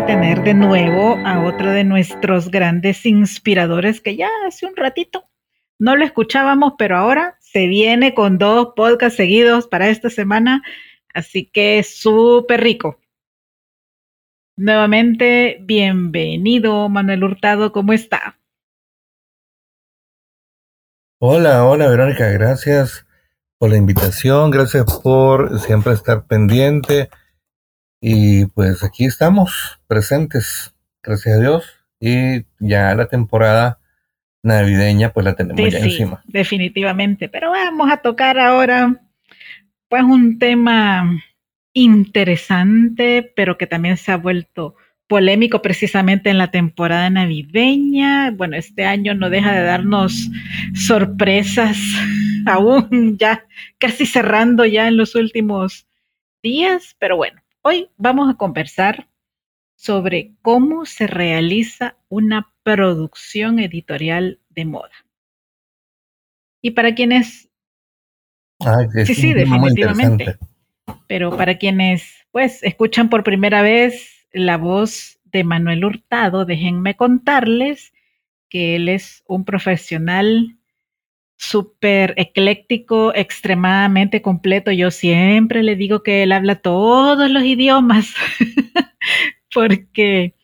Complace tener de nuevo a otro de nuestros grandes inspiradores que ya hace un ratito no lo escuchábamos, pero ahora se viene con dos podcasts seguidos para esta semana, así que súper rico. Nuevamente, bienvenido Manuel Hurtado, ¿cómo está? Hola, hola Verónica, gracias por la invitación, gracias por siempre estar pendiente y pues aquí estamos presentes, gracias a Dios y ya la temporada navideña, pues la tenemos ya encima. Definitivamente, pero vamos a tocar ahora pues un tema interesante, pero que también se ha vuelto polémico precisamente en la temporada navideña. Bueno, este año no deja de darnos sorpresas, aún ya casi cerrando ya en los últimos días, pero bueno, hoy vamos a conversar sobre cómo se realiza una producción editorial de moda. Y para quienes... sí, sí, definitivamente. Pero para quienes pues escuchan por primera vez la voz de Manuel Hurtado, déjenme contarles que él es un profesional súper ecléctico, extremadamente completo. Yo siempre le digo que él habla todos los idiomas porque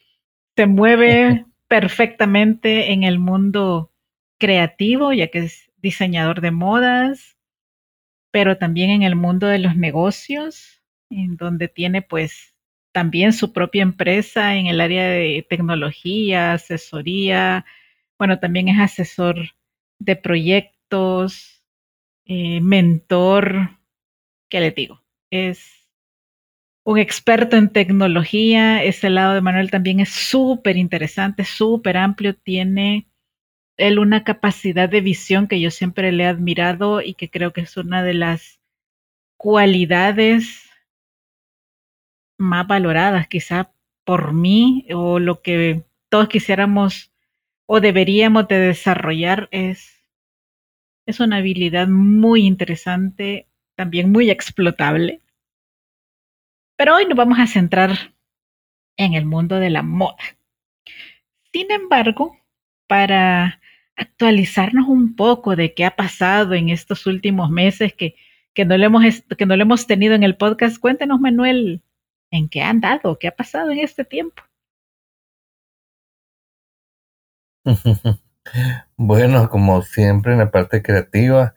se mueve perfectamente en el mundo creativo, ya que es diseñador de modas, pero también en el mundo de los negocios, en donde tiene pues también su propia empresa en el área de tecnología, asesoría, bueno, también es asesor de proyectos, eh, mentor, ¿qué le digo? Es un experto en tecnología. Ese lado de Manuel también es súper interesante, súper amplio. Tiene él una capacidad de visión que yo siempre le he admirado y que creo que es una de las cualidades más valoradas quizá por mí o lo que todos quisiéramos o deberíamos de desarrollar es, es una habilidad muy interesante, también muy explotable pero hoy nos vamos a centrar en el mundo de la moda. Sin embargo, para actualizarnos un poco de qué ha pasado en estos últimos meses que, que, no, lo hemos, que no lo hemos tenido en el podcast, cuéntenos, Manuel, en qué han dado, qué ha pasado en este tiempo. Bueno, como siempre en la parte creativa,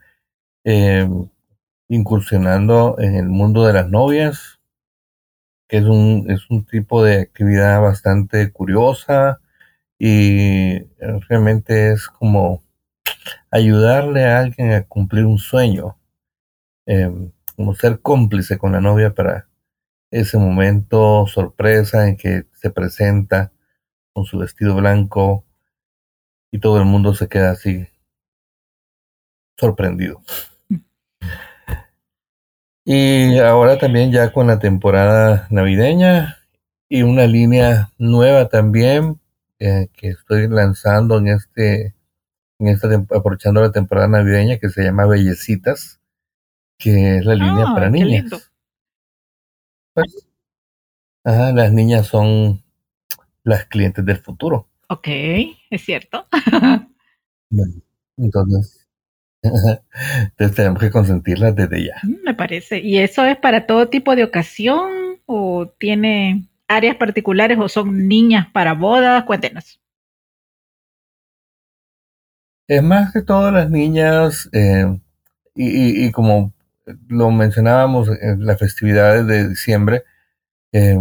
eh, incursionando en el mundo de las novias, que es un, es un tipo de actividad bastante curiosa y realmente es como ayudarle a alguien a cumplir un sueño, em, como ser cómplice con la novia para ese momento sorpresa en que se presenta con su vestido blanco y todo el mundo se queda así sorprendido. Y ahora también ya con la temporada navideña y una línea nueva también eh, que estoy lanzando en este, en esta aprovechando la temporada navideña que se llama Bellecitas, que es la línea Ah, para niñas. Pues, ajá, las niñas son las clientes del futuro. Ok, es cierto. Bueno, Entonces, entonces tenemos que consentirlas desde ya. Mm, Me parece. ¿Y eso es para todo tipo de ocasión o tiene áreas particulares o son niñas para bodas? Cuéntenos. Es más que todo las niñas, eh, y, y- y como lo mencionábamos en las festividades de diciembre, eh,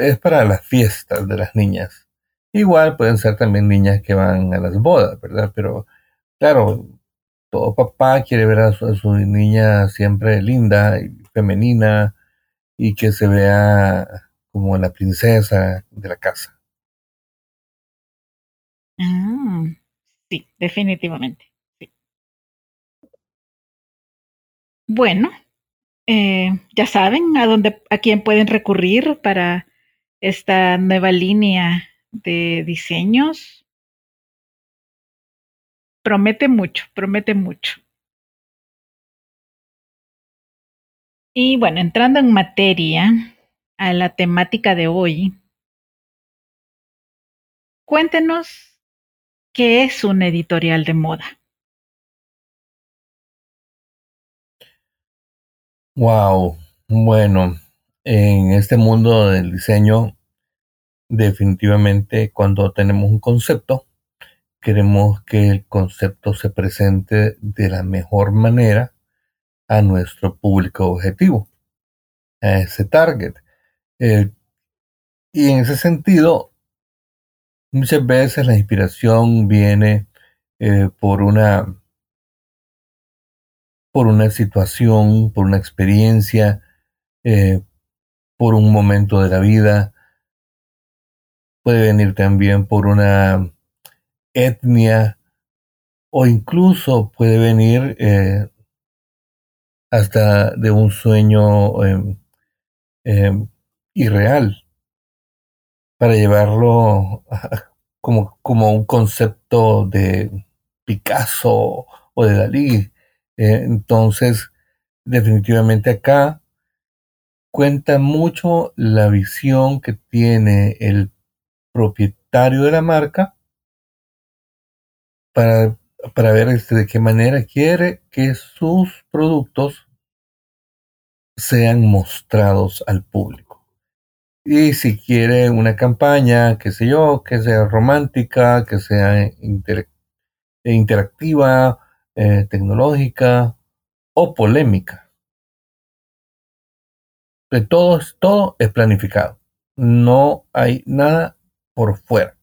es para las fiestas de las niñas. Igual pueden ser también niñas que van a las bodas, ¿verdad? Pero claro, todo papá quiere ver a su, niña siempre linda y femenina y que se vea como la princesa de la casa. Ah, sí, definitivamente. sí. Bueno, eh, ya saben a dónde, a quién pueden recurrir para esta nueva línea de diseños. Promete mucho, promete mucho. Y bueno, entrando en materia a la temática de hoy, cuéntenos qué es un editorial de moda. Wow, bueno, en este mundo del diseño, definitivamente cuando tenemos un concepto, queremos que el concepto se presente de la mejor manera a nuestro público objetivo, a ese target. Eh, y en ese sentido, muchas veces la inspiración viene eh, por una por una situación, por una experiencia, eh, por un momento de la vida. Puede venir también por una etnia o incluso puede venir eh, hasta de un sueño eh, eh, irreal para llevarlo como, como un concepto de Picasso o de Dalí. Eh, entonces, definitivamente acá cuenta mucho la visión que tiene el propietario de la marca para, para ver este, de qué manera quiere que sus productos sean mostrados al público. Y si quiere una campaña, qué sé yo, que sea romántica, que sea inter- interactiva, eh, tecnológica o polémica. Todo, todo es planificado. No hay nada por fuera.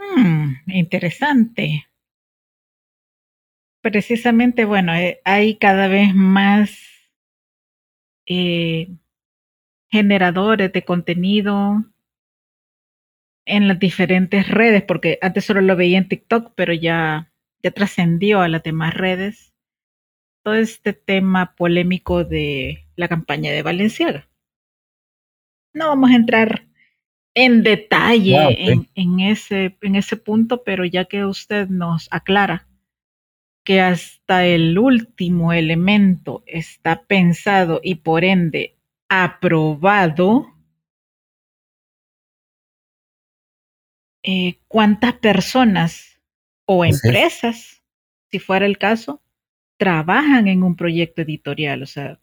Hmm, interesante. Precisamente, bueno, eh, hay cada vez más eh, generadores de contenido en las diferentes redes, porque antes solo lo veía en TikTok, pero ya, ya trascendió a las demás redes todo este tema polémico de la campaña de Valenciaga. No vamos a entrar en detalle Ah, en, en ese, en ese punto, pero ya que usted nos aclara que hasta el último elemento está pensado y por ende aprobado, eh, ¿cuántas personas o empresas, si fuera el caso, trabajan en un proyecto editorial? O sea,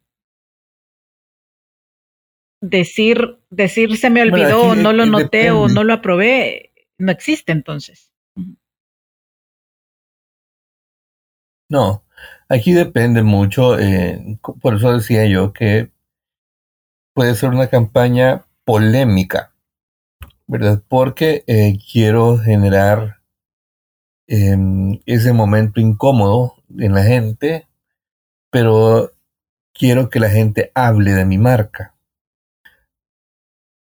decir, decir se me Bueno, olvidó, aquí, no lo noté o no lo aprobé, no existe entonces. No, aquí depende mucho. eh, por eso decía yo que puede ser una campaña polémica, ¿verdad? Porque eh, quiero generar em, ese momento incómodo en la gente, pero quiero que la gente hable de mi marca.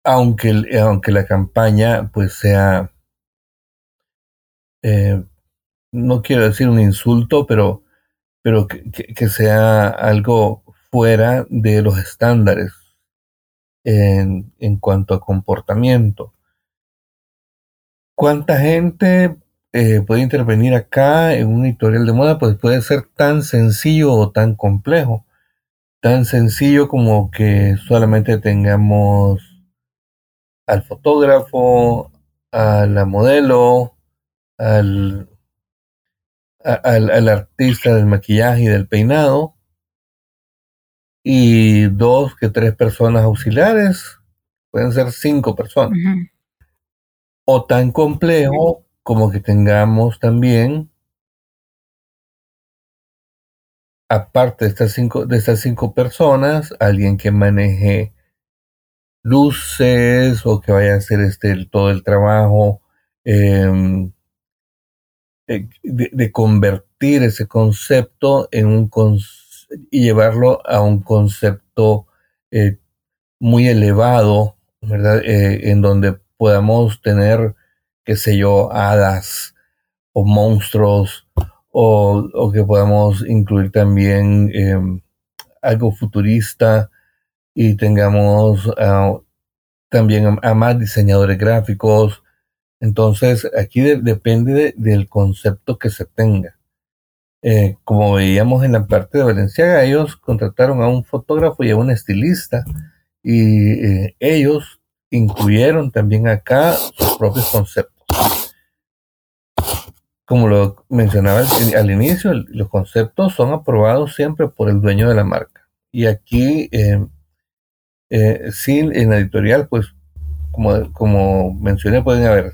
Aunque, el- aunque la campaña pues sea eh, no quiero decir un insulto, pero, pero que, sea algo fuera de los estándares en, en cuanto a comportamiento. ¿Cuánta gente eh, puede intervenir acá en un editorial de moda? Pues puede ser tan sencillo o tan complejo. Tan sencillo como que solamente tengamos al fotógrafo, a la modelo, al, al, artista del maquillaje y del peinado, y dos que tres personas auxiliares, pueden ser cinco personas. O tan complejo como que tengamos también, aparte de estas cinco, de estas cinco personas, alguien que maneje luces o que vaya a hacer este, todo el trabajo em, eh, de, convertir ese concepto en un y llevarlo a un concepto eh, muy elevado, ¿verdad? Eh, en donde podamos tener, qué sé yo, hadas o monstruos o, que podamos incluir también em, algo futurista y tengamos ah, también a, más diseñadores gráficos. Entonces, aquí depende del concepto que se tenga. Eh, como veíamos en la parte de Valenciaga, ellos contrataron a un fotógrafo y a un estilista y eh, ellos incluyeron también acá sus propios conceptos. Como lo mencionaba al, inicio, los conceptos son aprobados siempre por el dueño de la marca. Y aquí eh, eh, sí, en la editorial, pues, como, como mencioné, pueden haber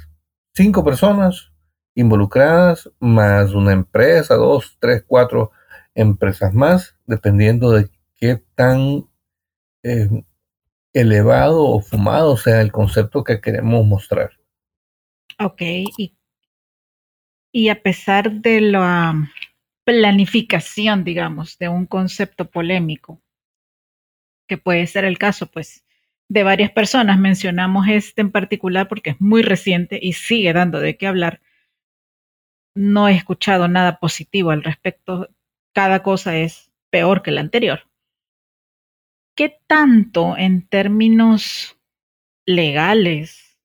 cinco personas involucradas, más una empresa, dos, tres, cuatro empresas más, dependiendo de qué tan eh, elevado o fumado sea el concepto que queremos mostrar. Ok, y, y a pesar de la planificación, digamos, de un concepto polémico, que puede ser el caso, pues, de varias personas. Mencionamos este en particular porque es muy reciente y sigue dando de qué hablar. No he escuchado nada positivo al respecto. Cada cosa es peor que la anterior. ¿Qué tanto en términos legales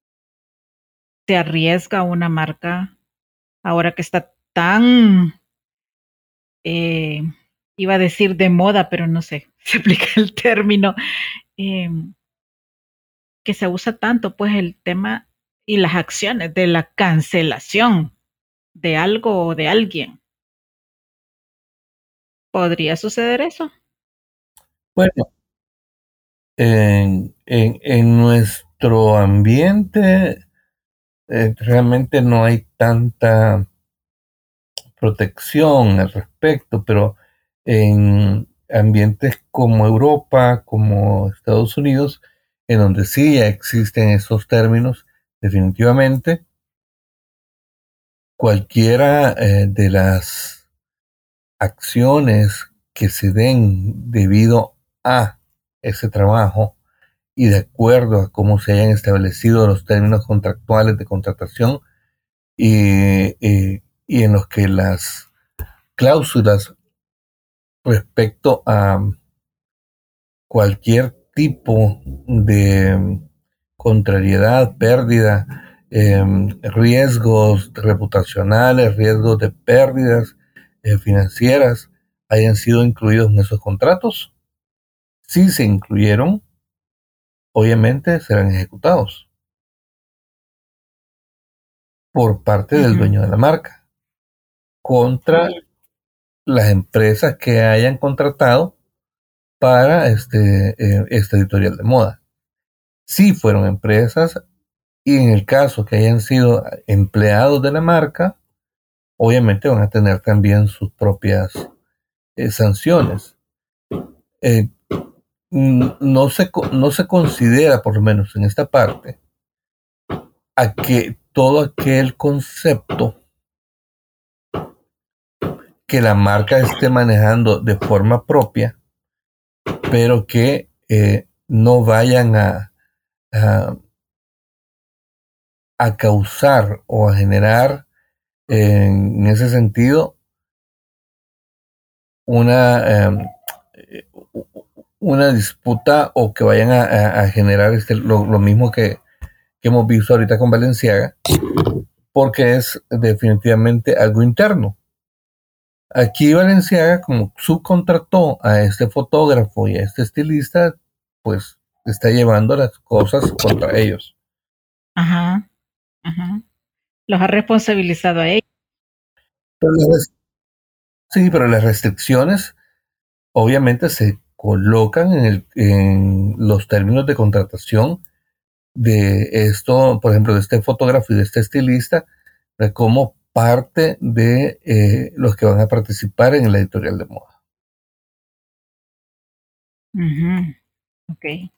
se arriesga una marca ahora que está tan eh, iba a decir de moda, pero no sé, se aplica el término, em, que se usa tanto, pues el tema y las acciones de la cancelación de algo o de alguien. ¿Podría suceder eso? Bueno, en, en, nuestro ambiente eh, realmente no hay tanta protección al respecto, pero en ambientes como Europa, como Estados Unidos, en donde sí ya existen esos términos, definitivamente, cualquiera eh, de las acciones que se den debido a ese trabajo y de acuerdo a cómo se hayan establecido los términos contractuales de contratación y, y en los que las cláusulas respecto a cualquier tipo de contrariedad, pérdida, em, riesgos reputacionales, riesgos de pérdidas eh, financieras hayan sido incluidos en esos contratos. Si se incluyeron, obviamente serán ejecutados por parte del dueño de la marca contra las empresas que hayan contratado para este, eh, este editorial de moda. Si fueron empresas y en el caso que hayan sido empleados de la marca, obviamente van a tener también sus propias eh, sanciones. Eh, no, se, no se considera, por lo menos en esta parte, a que todo aquel concepto que la marca esté manejando de forma propia, pero que eh, no vayan a, a, causar o a generar en ese sentido una, em, una disputa o que vayan a, generar este, lo, mismo que, que, hemos visto ahorita con Valenciaga, porque es definitivamente algo interno. Aquí Valenciaga, como subcontrató a este fotógrafo y a este estilista, pues está llevando las cosas contra ellos. Ajá, ajá. Los ha responsabilizado a ellos. sí, pero las restricciones obviamente se colocan en, el, en los términos de contratación de esto, por ejemplo, de este fotógrafo y de este estilista, de como parte de eh, los que van a participar en el editorial de moda. Ok.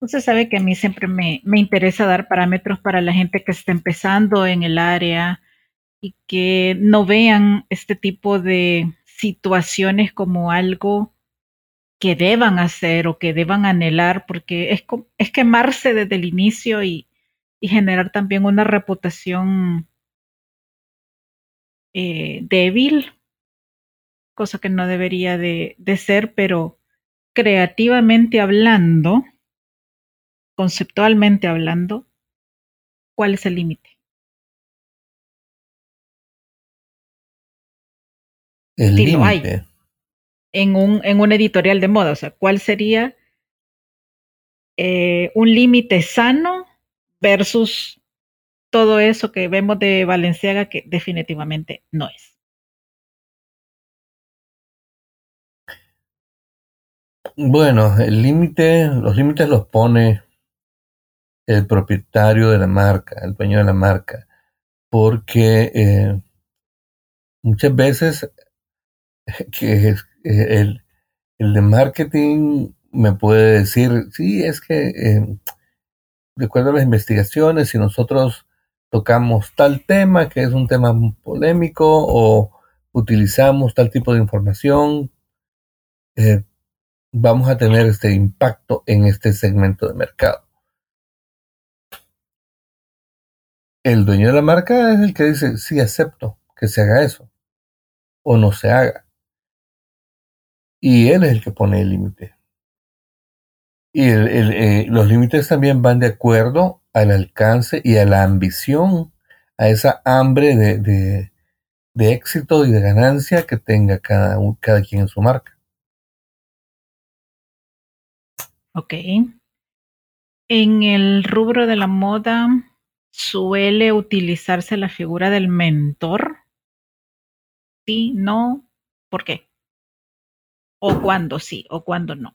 Usted sabe que a mí siempre me, me, interesa dar parámetros para la gente que está empezando en el área y que no vean este tipo de situaciones como algo que deban hacer o que deban anhelar, porque es, es quemarse desde el inicio y, y generar también una reputación eh, débil, cosa que no debería de, de ser, pero creativamente hablando, conceptualmente hablando, ¿cuál es el límite? El límite. En un, en un editorial de moda, o sea, ¿cuál sería eh, un límite sano versus todo eso que vemos de Valenciaga que definitivamente no es? Bueno, el límite, los límites los pone el propietario de la marca, el dueño de la marca, porque eh, muchas veces que eh, el, el, de marketing me puede decir, sí, es que eh, de acuerdo a las investigaciones, si nosotros tocamos tal tema, que es un tema polémico, o utilizamos tal tipo de información, vamos a tener este impacto en este segmento de mercado. El dueño de la marca es el que dice, sí, acepto que se haga eso o no se haga. Y él es el que pone el límite. Y eh, los límites también van de acuerdo al alcance y a la ambición, a esa hambre de, de, éxito y de ganancia que tenga cada, cada quien en su marca. Ok. En el rubro de la moda, suele utilizarse la figura del mentor? Sí, no, ¿por qué? O cuándo sí, o cuándo no.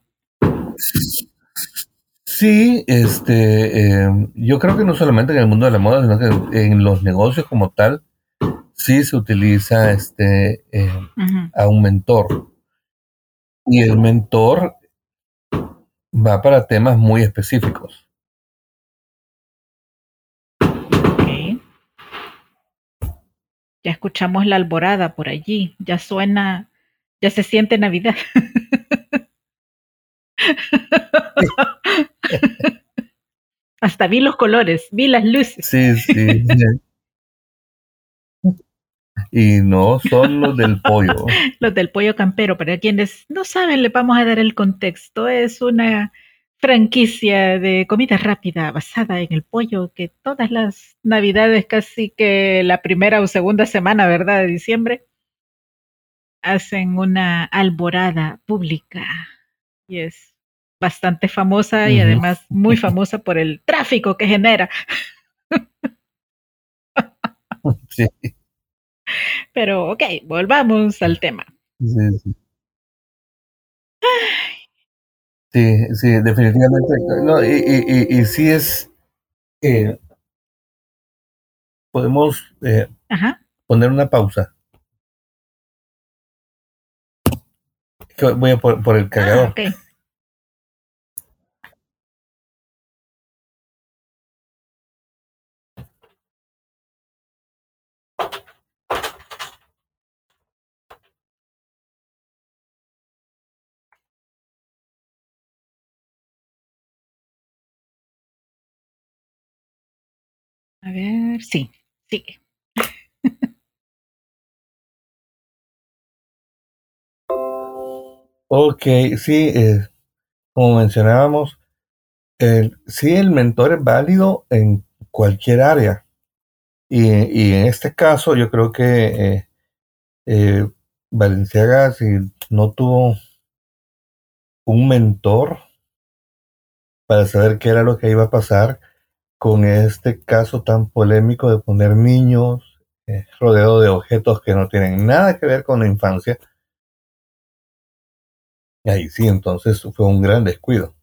Sí, este, em, yo creo que no solamente en el mundo de la moda, sino que en los negocios como tal, sí se utiliza este, em, a un mentor. Y el mentor va para temas muy específicos. Ya escuchamos la alborada por allí, ya suena, ya se siente Navidad. Hasta vi los colores, vi las luces. Sí, sí. y no son los del pollo. los del pollo campero, para quienes no saben, le vamos a dar el contexto. Es una franquicia de comida rápida basada en el pollo que todas las navidades, casi que la primera o segunda semana, ¿verdad?, de diciembre, hacen una alborada pública y es bastante famosa y además muy famosa por el tráfico que genera. sí. Pero ok, volvamos al tema. Sí, sí. Sí, sí, definitivamente. No, y, y, y, sí es. Eh, podemos eh, poner una pausa. Voy a por, por el ah, cargador. A ver, sí, sigue. ok, sí, eh, como mencionábamos, el, sí, el mentor es válido en cualquier área. Y, y en este caso, yo creo que eh, eh Valenciaga, si no tuvo un mentor para saber qué era lo que iba a pasar, con este caso tan polémico de poner niños eh, rodeados de objetos que no tienen nada que ver con la infancia. Y ahí sí, entonces fue un gran descuido,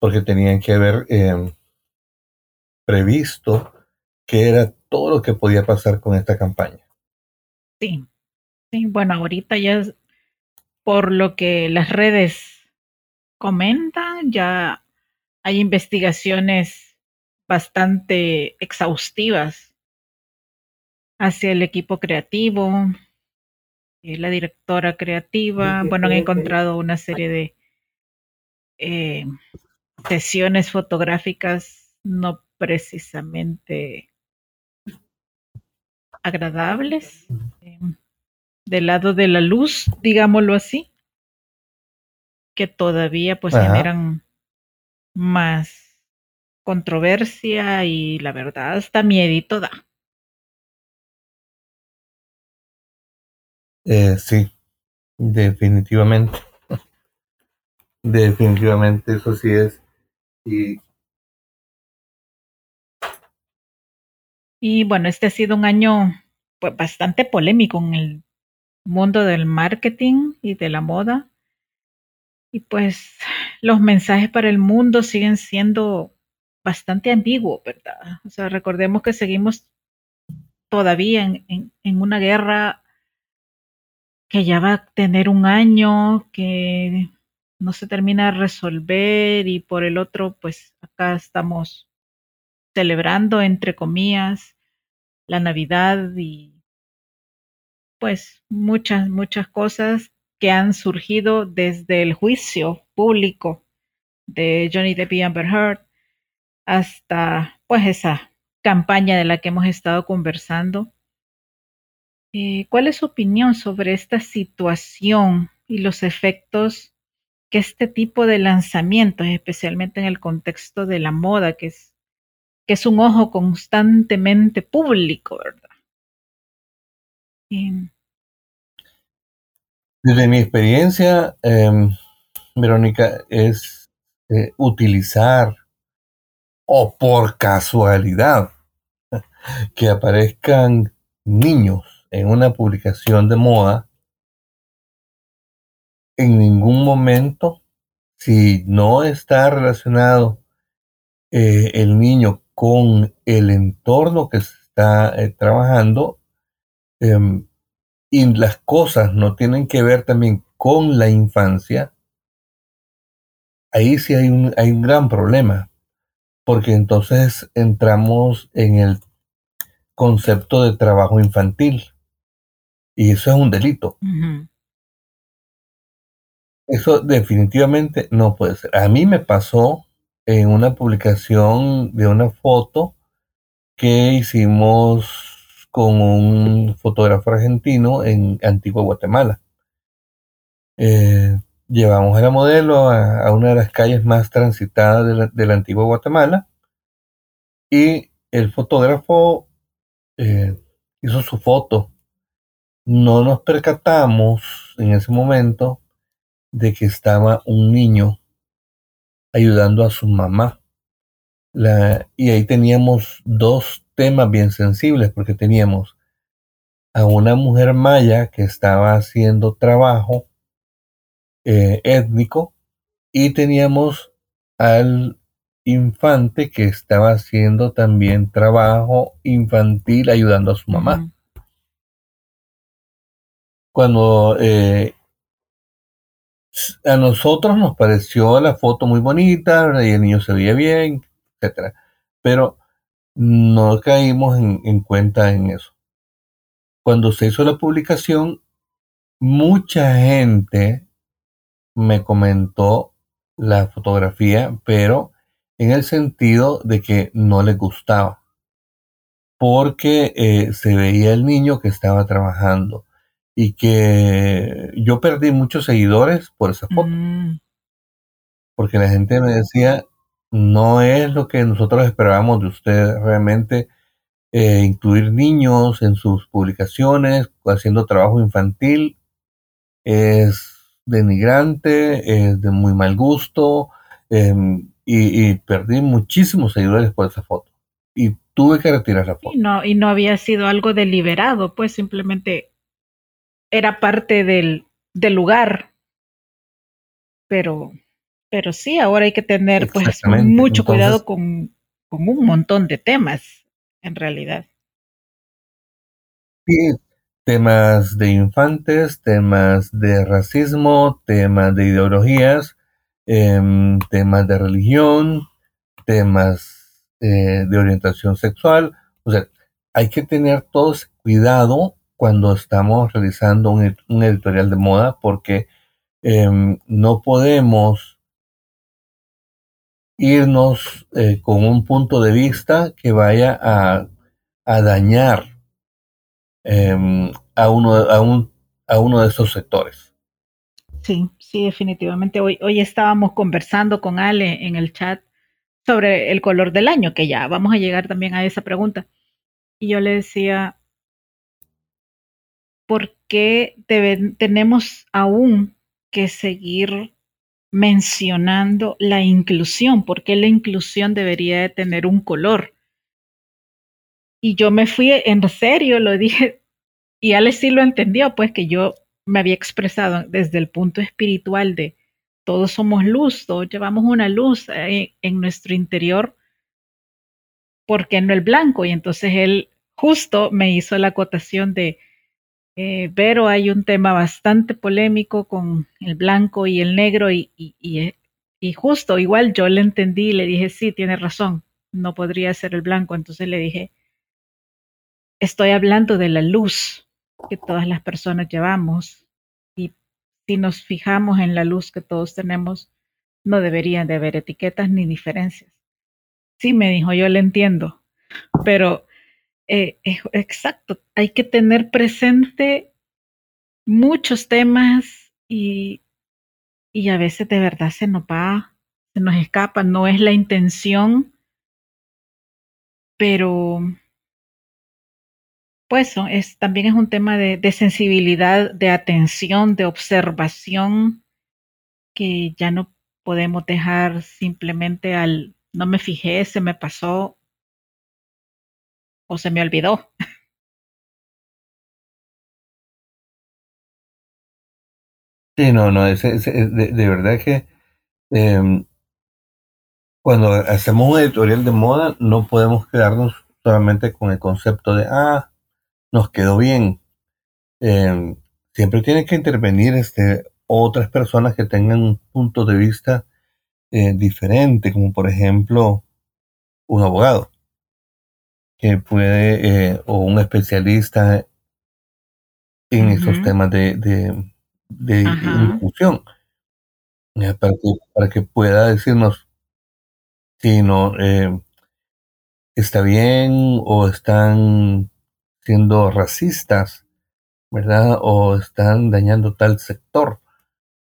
porque tenían que haber em, previsto qué era todo lo que podía pasar con esta campaña. Sí, sí, bueno, ahorita ya por lo que las redes comentan, ya hay investigaciones bastante exhaustivas hacia el equipo creativo, eh, la directora creativa. Bueno, han encontrado una serie de eh, sesiones fotográficas no precisamente agradables, eh, del lado de la luz, digámoslo así, que todavía pues generan más controversia y la verdad hasta miedito da. Eh, sí, definitivamente. Definitivamente, eso sí es. Y Y bueno, este ha sido un año pues, bastante polémico en el mundo del marketing y de la moda. Y pues los mensajes para el mundo siguen siendo bastante ambiguos, ¿verdad? O sea, recordemos que seguimos todavía en, en una guerra que ya va a tener un año, que no se termina de resolver y por el otro, pues acá estamos celebrando, entre comillas, la Navidad y pues muchas, muchas cosas que han surgido desde el juicio público de Johnny Depp y Amber Heard hasta pues esa campaña de la que hemos estado conversando. Eh, ¿Cuál es su opinión sobre esta situación y los efectos que este tipo de lanzamientos, especialmente en el contexto de la moda, que es que es un ojo constantemente público, ¿verdad? Desde mi experiencia, em, Verónica, es eh, utilizar o por casualidad que aparezcan niños en una publicación de moda, en ningún momento, si no está relacionado eh, el niño con el entorno que se está eh, trabajando em, y las cosas no tienen que ver también con la infancia, ahí sí hay un, hay un gran problema, porque entonces entramos en el concepto de trabajo infantil y eso es un delito. Eso definitivamente no puede ser. A mí me pasó en una publicación de una foto que hicimos con un fotógrafo argentino en Antigua Guatemala. Eh, llevamos a la modelo a, una de las calles más transitadas de la, Antigua Guatemala y el fotógrafo eh, hizo su foto. No nos percatamos en ese momento de que estaba un niño ayudando a su mamá. Y ahí teníamos dos temas bien sensibles, porque teníamos a una mujer maya que estaba haciendo trabajo eh, étnico y teníamos al infante que estaba haciendo también trabajo infantil ayudando a su mamá. Cuando eh, a nosotros nos pareció la foto muy bonita, y el niño se veía bien, etcétera, pero no caímos en, cuenta en eso. Cuando se hizo la publicación, mucha gente me comentó la fotografía, pero en el sentido de que no les gustaba, porque eh, se veía el niño que estaba trabajando y que yo perdí muchos seguidores por esa foto. Mm, Porque la gente me decía, no es lo que nosotros esperábamos de usted realmente eh, incluir niños en sus publicaciones, haciendo trabajo infantil, es denigrante, es de muy mal gusto, em, y, y perdí muchísimos seguidores por esa foto. Y tuve que retirar la y foto. no, y no había sido algo deliberado, pues simplemente era parte del, del lugar. Pero, pero sí, ahora hay que tener pues mucho cuidado con, con un montón de temas, en realidad. sí, temas de infantes, temas de racismo, temas de ideologías, em, temas de religión, temas eh, de orientación sexual. O sea, hay que tener todo ese cuidado cuando estamos realizando un editorial de moda porque em, no podemos irnos eh, con un punto de vista que vaya a, a dañar em, a, uno, a, un, a uno de esos sectores. Sí, sí, definitivamente. Hoy, hoy estábamos conversando con Ale en el chat sobre el color del año, que ya vamos a llegar también a esa pregunta. Y yo le decía, ¿por qué tenemos aún que seguir mencionando la inclusión? ¿Por qué la inclusión debería de tener un color? Y yo me fui en serio, lo dije, y Ale sí lo entendió, pues que yo me había expresado desde el punto espiritual de todos somos luz, todos llevamos una luz eh, en nuestro interior, ¿por qué no el blanco? Y entonces él justo me hizo la acotación de, eh, pero hay un tema bastante polémico con el blanco y el negro y, y, y, eh, justo igual yo le entendí y le dije, sí, tiene razón, no podría ser el blanco. Entonces le dije, estoy hablando de la luz que todas las personas llevamos y si nos fijamos en la luz que todos tenemos, no deberían de haber etiquetas ni diferencias. Sí, me dijo, yo le entiendo, pero eh, exacto, hay que tener presente muchos temas y, y a veces de verdad se nos va, se nos escapa, no es la intención, pero pues también es un tema de, sensibilidad, de atención, de observación, que ya no podemos dejar simplemente al no me fijé, se me pasó o se me olvidó. Sí, no, no, es, es- de verdad que em, cuando hacemos un editorial de moda no podemos quedarnos solamente con el concepto de, ah, nos quedó bien. Em, siempre tienen que intervenir este, otras personas que tengan un punto de vista eh, diferente, como por ejemplo un abogado que puede, eh, o un especialista en esos temas de, de, inclusión, eh, para que, para que pueda decirnos si no está bien o están siendo racistas, ¿verdad? O están dañando tal sector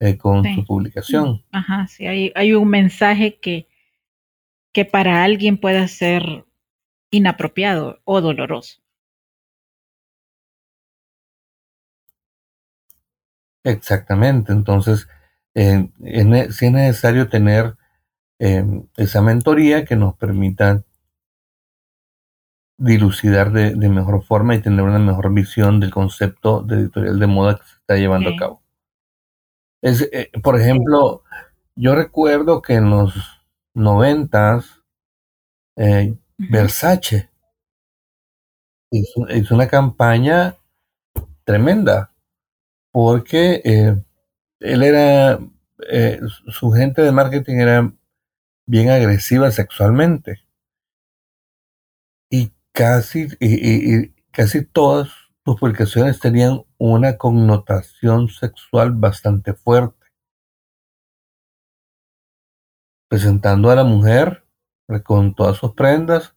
eh, con su sí. Mm, publicación. Ajá, sí, hay, hay un mensaje que, que para alguien pueda ser inapropiado o doloroso. Exactamente. Entonces, eh, es ne- sí es necesario tener eh, esa mentoría que nos permita dilucidar de, de mejor forma y tener una mejor visión del concepto de editorial de moda que se está llevando a cabo. Es, eh, por ejemplo, yo recuerdo que en los noventas, eh, Versace hizo, hizo una campaña tremenda porque eh, él era, eh, su gente de marketing era bien agresiva sexualmente. Y casi, y, y- casi todas sus publicaciones tenían una connotación sexual bastante fuerte, presentando a la mujer eh, con todas sus prendas,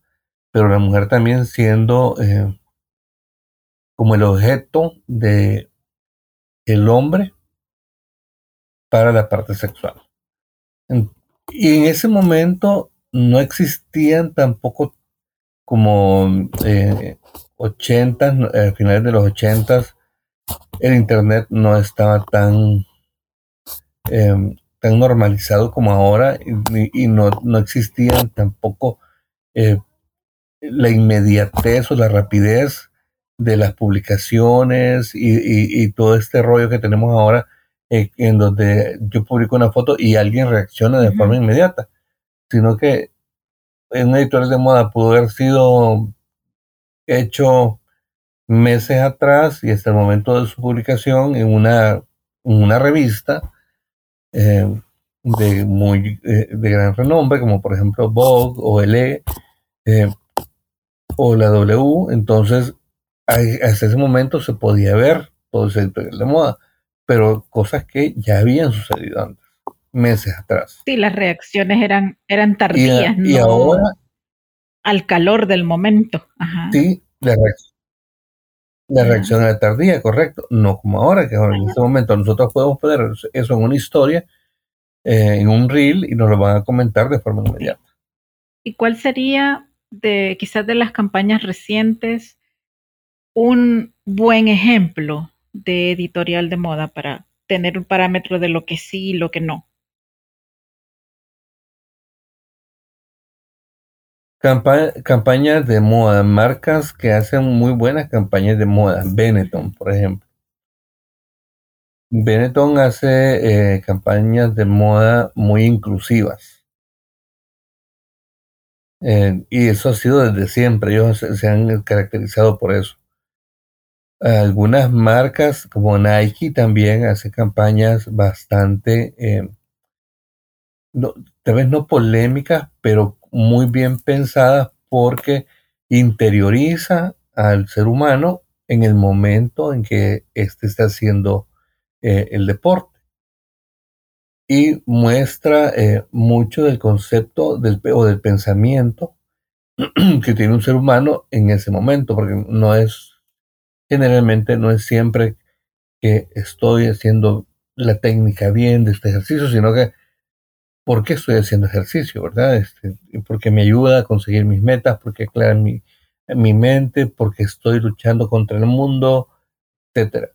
pero la mujer también siendo eh, como el objeto de, el hombre para la parte sexual. Y en ese momento no existían tampoco como eh, 80, a finales de los 80, el Internet no estaba tan, em, tan normalizado como ahora y, no, no, existían tampoco eh, la inmediatez o la rapidez de las publicaciones y, todo este rollo que tenemos ahora eh, en donde yo publico una foto y alguien reacciona de forma inmediata, sino que en un editorial de moda pudo haber sido hecho meses atrás y hasta el momento de su publicación en una, una revista eh, de muy eh, de gran renombre, como por ejemplo Vogue o LE eh, o la W. Entonces, hasta ese momento se podía ver todo ese editorial de moda, pero cosas que ya habían sucedido antes, meses atrás. Sí, las reacciones eran, eran tardías, y, ahora al calor del momento. Sí, la reacción, la reacción era tardía, correcto. No como ahora, que en este momento nosotros podemos poner eso en una historia, eh, en un reel, y nos lo van a comentar de forma inmediata. ¿Y cuál sería, de quizás de las campañas recientes, un buen ejemplo de editorial de moda para tener un parámetro de lo que sí y lo que no? Campañas de moda, marcas que hacen muy buenas campañas de moda. Benetton, por ejemplo. Benetton hace eh, campañas de moda muy inclusivas. Eh, y eso ha sido desde siempre, ellos se, han caracterizado por eso. Algunas marcas como Nike también hacen campañas bastante, eh, tal vez no polémicas, pero muy bien pensada porque interioriza al ser humano en el momento en que éste está haciendo eh, el deporte. Y muestra eh, mucho del concepto del, o del pensamiento que tiene un ser humano en ese momento, porque no es, generalmente no es siempre que estoy haciendo la técnica bien de este ejercicio, sino que por qué estoy haciendo ejercicio, ¿verdad? Este, porque me ayuda a conseguir mis metas, porque aclara mi, mente, porque estoy luchando contra el mundo, etc.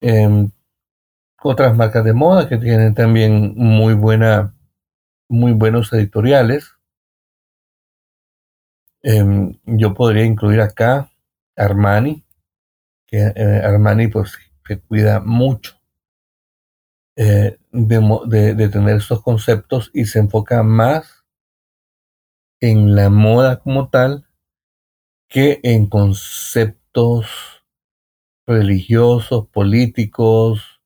Em, otras marcas de moda que tienen también muy buena, muy buenos editoriales. Em, yo podría incluir acá Armani, que eh, Armani pues que cuida mucho eh, de, tener estos conceptos y se enfoca más en la moda como tal que en conceptos religiosos, políticos,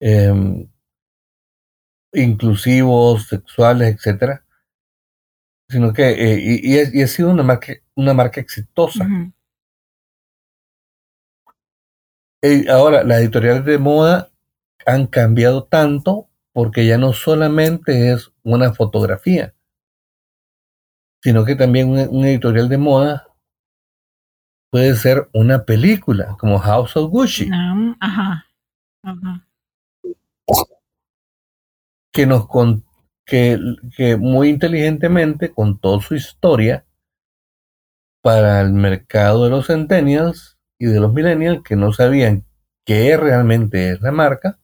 em, inclusivos, sexuales, etcétera, sino que eh, y, ha sido una marca una marca exitosa. ahora, las editoriales de moda han cambiado tanto porque ya no solamente es una fotografía, sino que también un, editorial de moda puede ser una película, como House of Gucci. Que nos que, que muy inteligentemente contó su historia para el mercado de los centennials y de los millennials que no sabían qué realmente es la marca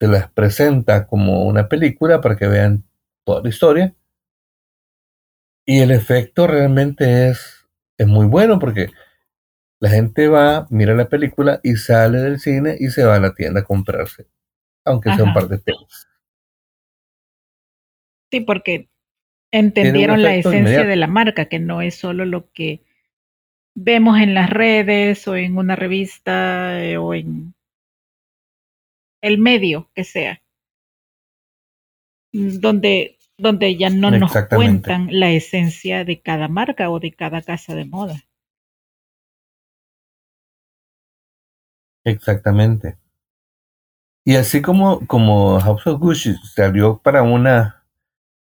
se las presenta como una película para que vean toda la historia. Y el efecto realmente es, es muy bueno porque la gente va, mira la película y sale del cine y se va a la tienda a comprarse, aunque sea un par de telas. Sí, porque entendieron la esencia de la marca, que no es solo lo que vemos en las redes o en una revista eh, o en el medio que sea, donde, donde ya no nos cuentan la esencia de cada marca o de cada casa de moda. Exactamente. Y así como, como House of Gucci salió para una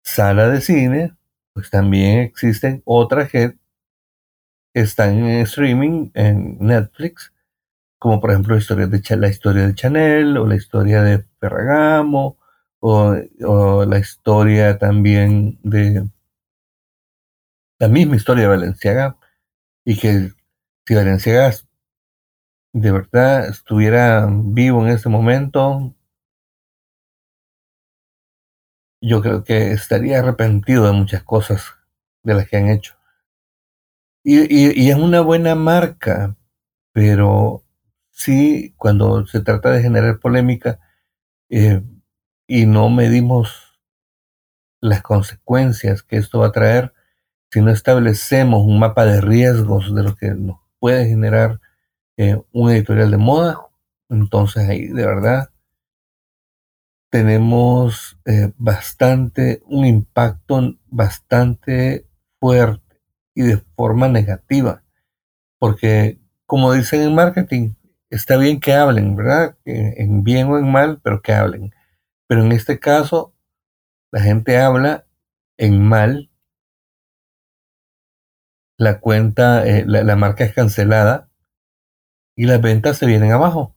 sala de cine, pues también existen otras que están en streaming en Netflix como por ejemplo la historia de, la historia de Chanel o la historia de Ferragamo o, la historia también de la misma historia de Valenciaga y que si Valenciaga de verdad estuviera vivo en ese momento, yo creo que estaría arrepentido de muchas cosas de las que han hecho. Y, es una buena marca, pero sí, cuando se trata de generar polémica eh, y no medimos las consecuencias que esto va a traer, si no establecemos un mapa de riesgos de lo que nos puede generar eh, un editorial de moda, entonces ahí de verdad tenemos eh, bastante, un impacto bastante fuerte y de forma negativa. Porque, como dicen en marketing, está bien que hablen, ¿verdad? En bien o en mal, pero que hablen. Pero en este caso, la gente habla en mal. La cuenta, eh, la marca es cancelada y las ventas se vienen abajo.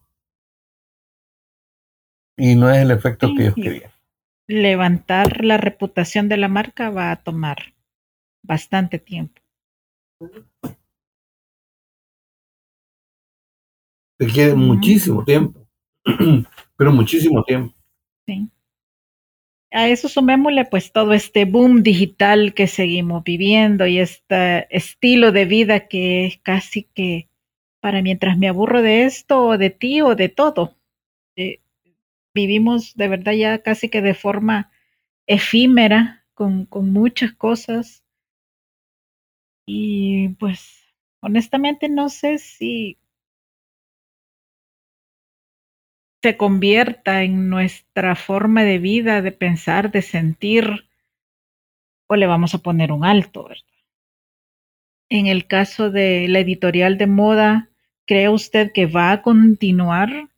Y no es el efecto que ellos querían. Levantar la reputación de la marca va a tomar bastante tiempo. Requiere muchísimo tiempo, pero muchísimo tiempo. Sí. A eso sumémosle pues todo este boom digital que seguimos viviendo y este estilo de vida que es casi que para mientras me aburro de esto o de ti o de todo. Eh, vivimos de verdad ya casi que de forma efímera, con, con muchas cosas. Y pues honestamente no sé si se convierta en nuestra forma de vida, de pensar, de sentir, o le vamos a poner un alto, ¿verdad? En el caso de la editorial de moda, ¿cree usted que va a continuar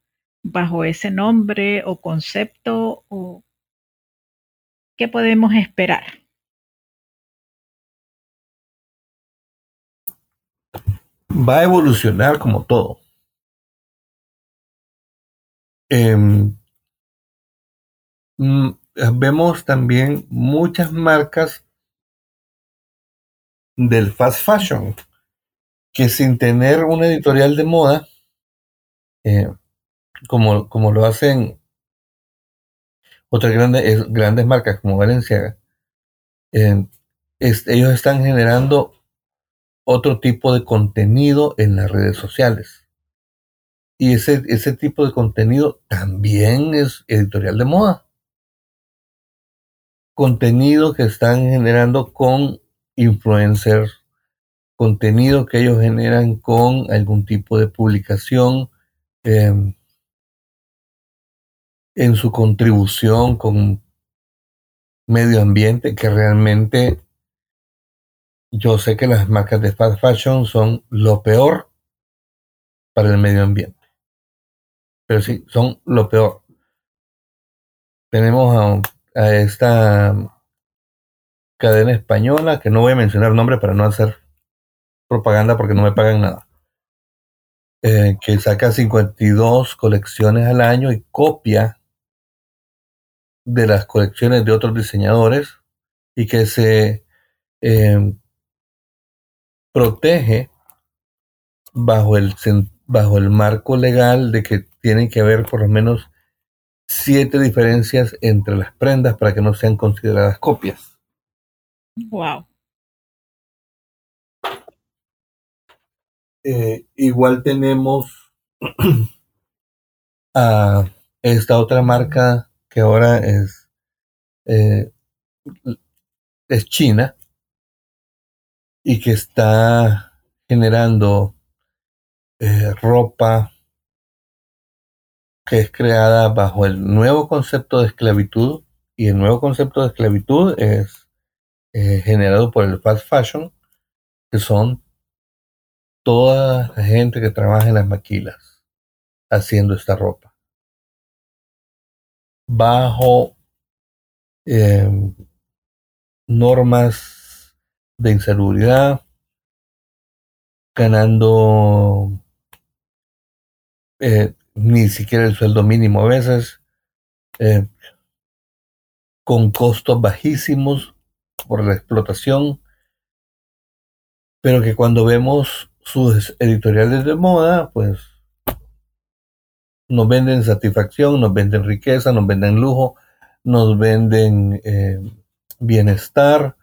bajo ese nombre o concepto o qué podemos esperar? Va a evolucionar como todo. Em, mm, vemos también muchas marcas del fast fashion que sin tener una editorial de moda eh, como, como lo hacen otras grandes, grandes marcas como Valenciaga, ellos están generando otro tipo de contenido en las redes sociales. Y ese, ese tipo de contenido también es editorial de moda. Contenido que están generando con influencers, contenido que ellos generan con algún tipo de publicación, em, en su contribución con medio ambiente, que realmente yo sé que las marcas de fast fashion son lo peor para el medio ambiente. Pero sí, son lo peor. Tenemos a, esta cadena española, que no voy a mencionar nombre para no hacer propaganda porque no me pagan nada, eh, que saca 52 colecciones al año y copia de las colecciones de otros diseñadores y que se em, protege bajo el, bajo el marco legal de que tienen que haber por lo menos siete diferencias entre las prendas para que no sean consideradas copias. Wow. Eh, igual tenemos a esta otra marca que ahora es, eh, es China y que está generando eh, ropa que es creada bajo el nuevo concepto de esclavitud y el nuevo concepto de esclavitud es eh, generado por el fast fashion que son toda la gente que trabaja en las maquilas haciendo esta ropa. Bajo em, normas de inseguridad, ganando eh, ni siquiera el sueldo mínimo a veces, eh, con costos bajísimos por la explotación, pero que cuando vemos sus editoriales de moda, pues nos venden satisfacción, nos venden riqueza, nos venden lujo, nos venden eh, bienestar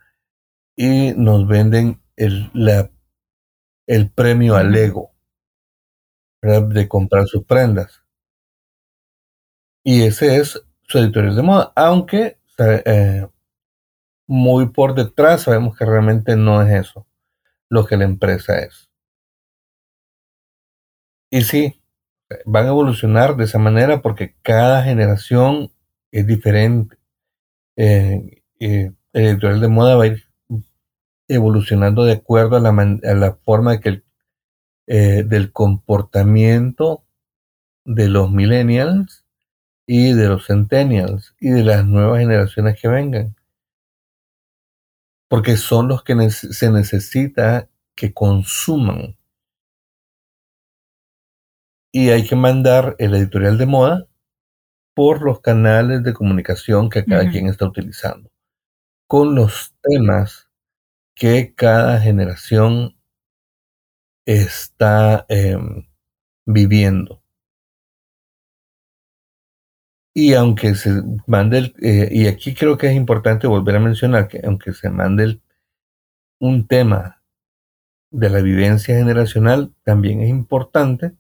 y nos venden el, la, el premio al ego de comprar sus prendas. Y ese es su editorial de moda, aunque eh, muy por detrás sabemos que realmente no es eso lo que la empresa es. Y sí, van a evolucionar de esa manera porque cada generación es diferente. Eh, el editorial de moda va a ir evolucionando de acuerdo a la, a la forma que eh, del comportamiento de los millennials y de los centennials y de las nuevas generaciones que vengan. Porque son los que se necesita que consuman y hay que mandar el editorial de moda por los canales de comunicación que cada quien está utilizando, con los temas que cada generación está em, viviendo. Y aunque se mande el, eh, y aquí creo que es importante volver a mencionar que aunque se mande un tema de la vivencia generacional, también es importante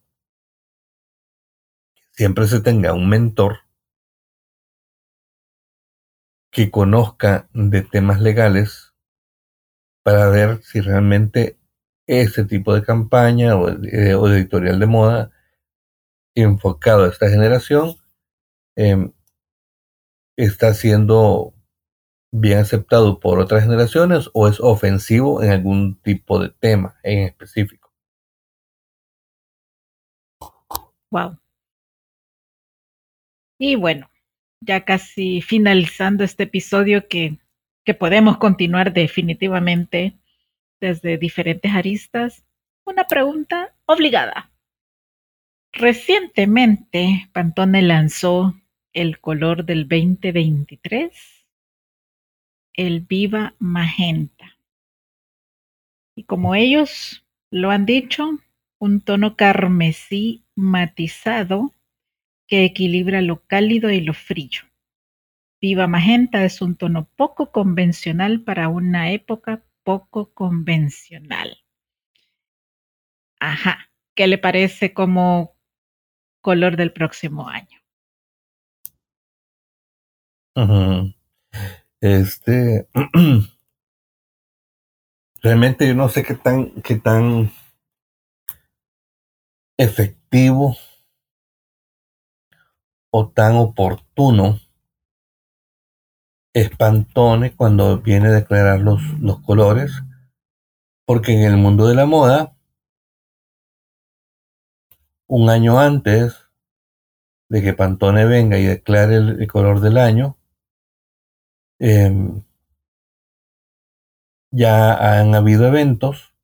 siempre se tenga un mentor que conozca de temas legales para ver si realmente ese tipo de campaña o, de editorial de moda enfocado a esta generación em, está siendo bien aceptado por otras generaciones o es ofensivo en algún tipo de tema en específico. Wow. Y bueno, ya casi finalizando este episodio que, que podemos continuar definitivamente desde diferentes aristas, una pregunta obligada. Recientemente, Pantone lanzó el color del 2023, el Viva Magenta. Y como ellos lo han dicho, un tono carmesí matizado que equilibra lo cálido y lo frío. Viva magenta es un tono poco convencional para una época poco convencional. Ajá, ¿qué le parece como color del próximo año? Este realmente yo no sé qué tan qué tan efectivo o tan oportuno espantone cuando viene a declarar los, los colores, porque en el mundo de la moda, un año antes de que Pantone venga y declare el, color del año, em, ya han habido eventos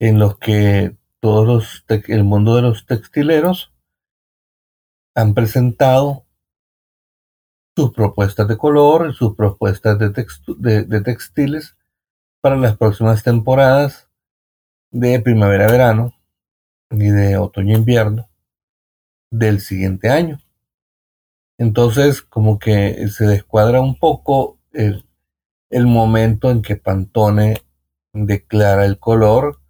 en los que todos los el mundo de los textileros han presentado sus propuestas de color, sus propuestas de, de, textiles para las próximas temporadas de primavera-verano y de otoño-invierno del siguiente año. Entonces, como que se descuadra un poco el, momento en que Pantone declara el color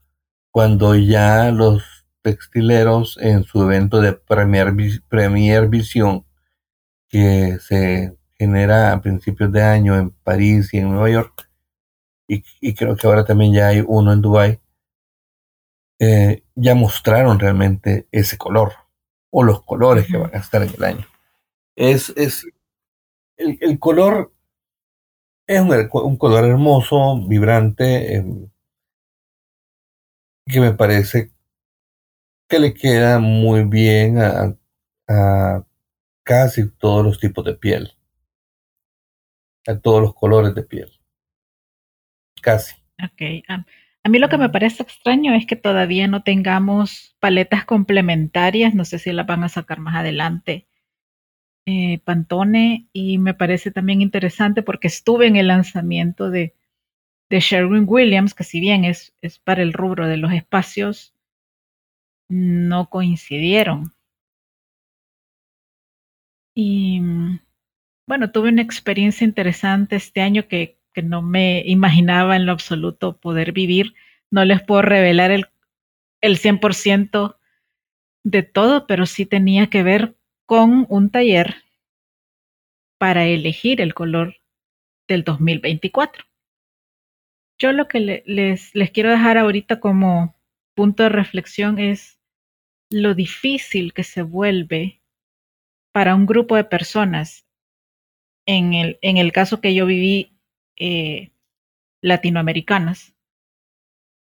cuando ya los textileros en su evento de Premier, Premier Vision que se genera a principios de año en París y en Nueva York y, creo que ahora también ya hay uno en Dubai eh, ya mostraron realmente ese color o los colores que van a estar en el año. Es, es el, el color es un, un, color hermoso vibrante em, que me parece que le queda muy bien a, casi todos los tipos de piel, a todos los colores de piel, casi. Ok, A mí lo que me parece extraño es que todavía no tengamos paletas complementarias, no sé si las van a sacar más adelante, eh, Pantone, y me parece también interesante porque estuve en el lanzamiento de, de Sherwin Williams, que si bien es, es para el rubro de los espacios, no coincidieron. Y bueno, tuve una experiencia interesante este año que, que no me imaginaba en lo absoluto poder vivir. No les puedo revelar el, el 100% de todo, pero sí tenía que ver con un taller para elegir el color del 2024. Yo lo que les, les quiero dejar ahorita como punto de reflexión es lo difícil que se vuelve para un grupo de personas, en el, en el caso que yo viví, eh, latinoamericanas,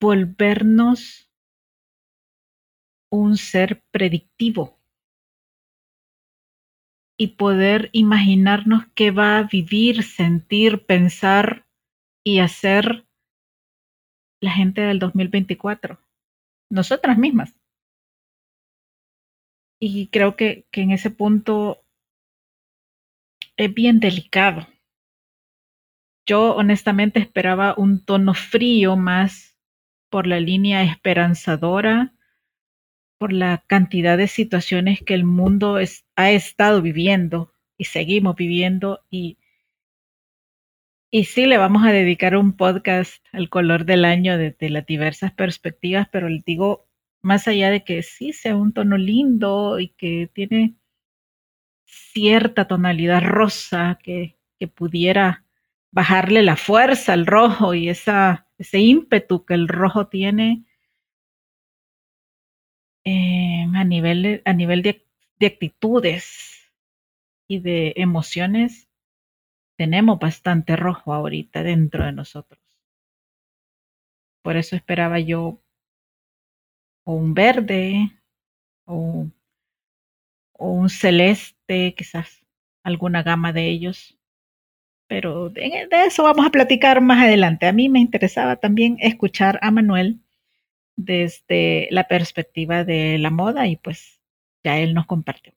volvernos un ser predictivo. Y poder imaginarnos qué va a vivir, sentir, pensar y hacer la gente del 2024, nosotras mismas. Y creo que, que en ese punto es bien delicado. Yo honestamente esperaba un tono frío más por la línea esperanzadora, por la cantidad de situaciones que el mundo ha estado viviendo y seguimos viviendo y, y sí le vamos a dedicar un podcast al color del año desde las diversas perspectivas, pero le digo, más allá de que sí sea un tono lindo y que tiene cierta tonalidad rosa que, que pudiera bajarle la fuerza al rojo y esa, ese ímpetu que el rojo tiene, eh, a nivel, a nivel de, de actitudes y de emociones, tenemos bastante rojo ahorita dentro de nosotros. Por eso esperaba yo o un verde o, o un celeste, quizás alguna gama de ellos. Pero de, de, eso vamos a platicar más adelante. A mí me interesaba también escuchar a Manuel desde la perspectiva de la moda y pues ya él nos compartió.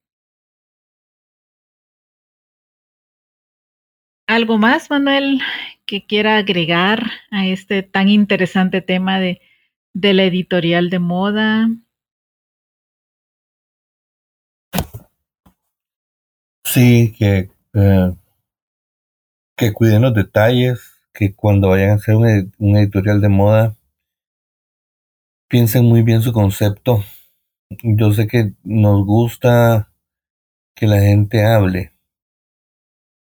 ¿Algo más, Manuel, que quiera agregar a este tan interesante tema de, de la editorial de moda? Sí, que, eh, que cuiden los detalles, que cuando vayan a hacer un, un editorial de moda, piensen muy bien su concepto. Yo sé que nos gusta que la gente hable,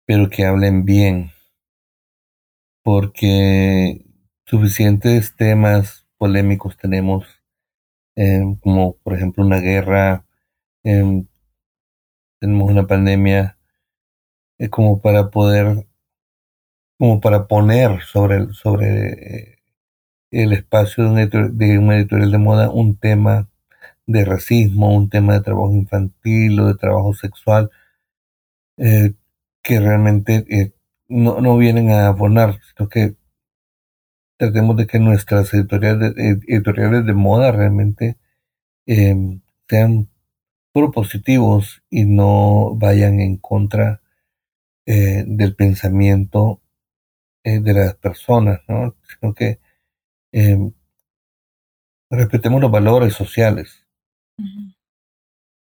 pero que hablen bien, porque suficientes temas polémicos tenemos, eh, como por ejemplo una guerra, eh, tenemos una pandemia, eh, como para poder, como para poner sobre, sobre el espacio de un, editorial, de un editorial de moda un tema de racismo, un tema de trabajo infantil o de trabajo sexual, eh, que realmente eh, no, no, vienen a abonar, sino que tratemos de que nuestras editoriales, editoriales de moda realmente eh, sean propositivos y no vayan en contra eh, del pensamiento eh, de las personas, ¿no? sino que eh, respetemos los valores sociales, uh -huh.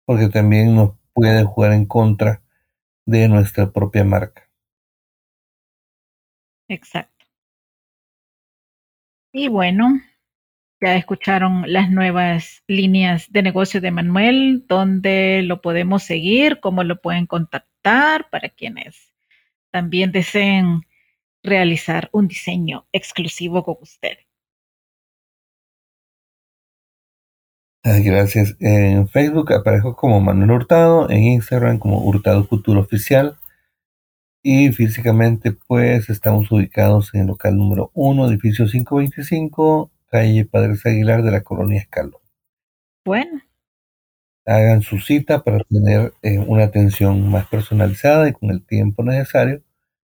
porque también nos puede jugar en contra de nuestra propia marca. Exacto. Y bueno, ya escucharon las nuevas líneas de negocio de Manuel, donde lo podemos seguir, cómo lo pueden contactar para quienes también deseen realizar un diseño exclusivo con usted. Gracias. En Facebook aparezco como Manuel Hurtado, en Instagram como Hurtado Futuro Oficial y físicamente pues estamos ubicados en el local número 1, edificio 525, calle Padres Aguilar de la colonia Escalón. Bueno. Hagan su cita para tener eh, una atención más personalizada y con el tiempo necesario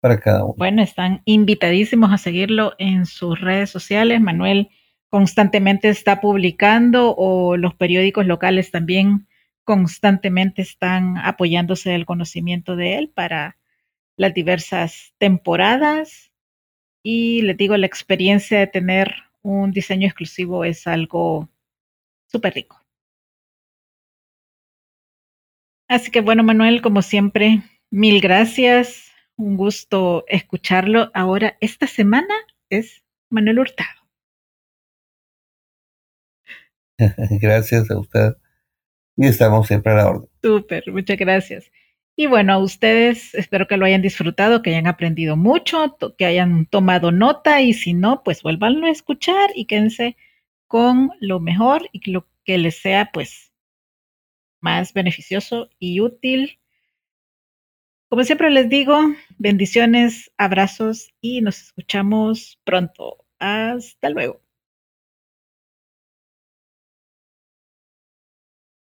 para cada uno. Bueno, están invitadísimos a seguirlo en sus redes sociales. Manuel constantemente está publicando o los periódicos locales también constantemente están apoyándose del conocimiento de él para las diversas temporadas. Y les digo, la experiencia de tener un diseño exclusivo es algo súper rico. Así que bueno, Manuel, como siempre, mil gracias. Un gusto escucharlo. Ahora, esta semana es Manuel Hurtado. gracias a usted y estamos siempre a la orden. Súper, muchas gracias. Y bueno, a ustedes espero que lo hayan disfrutado, que hayan aprendido mucho, que hayan tomado nota y si no, pues vuélvanlo a escuchar y quédense con lo mejor y lo que les sea pues más beneficioso y útil. Como siempre les digo, bendiciones, abrazos y nos escuchamos pronto. Hasta luego.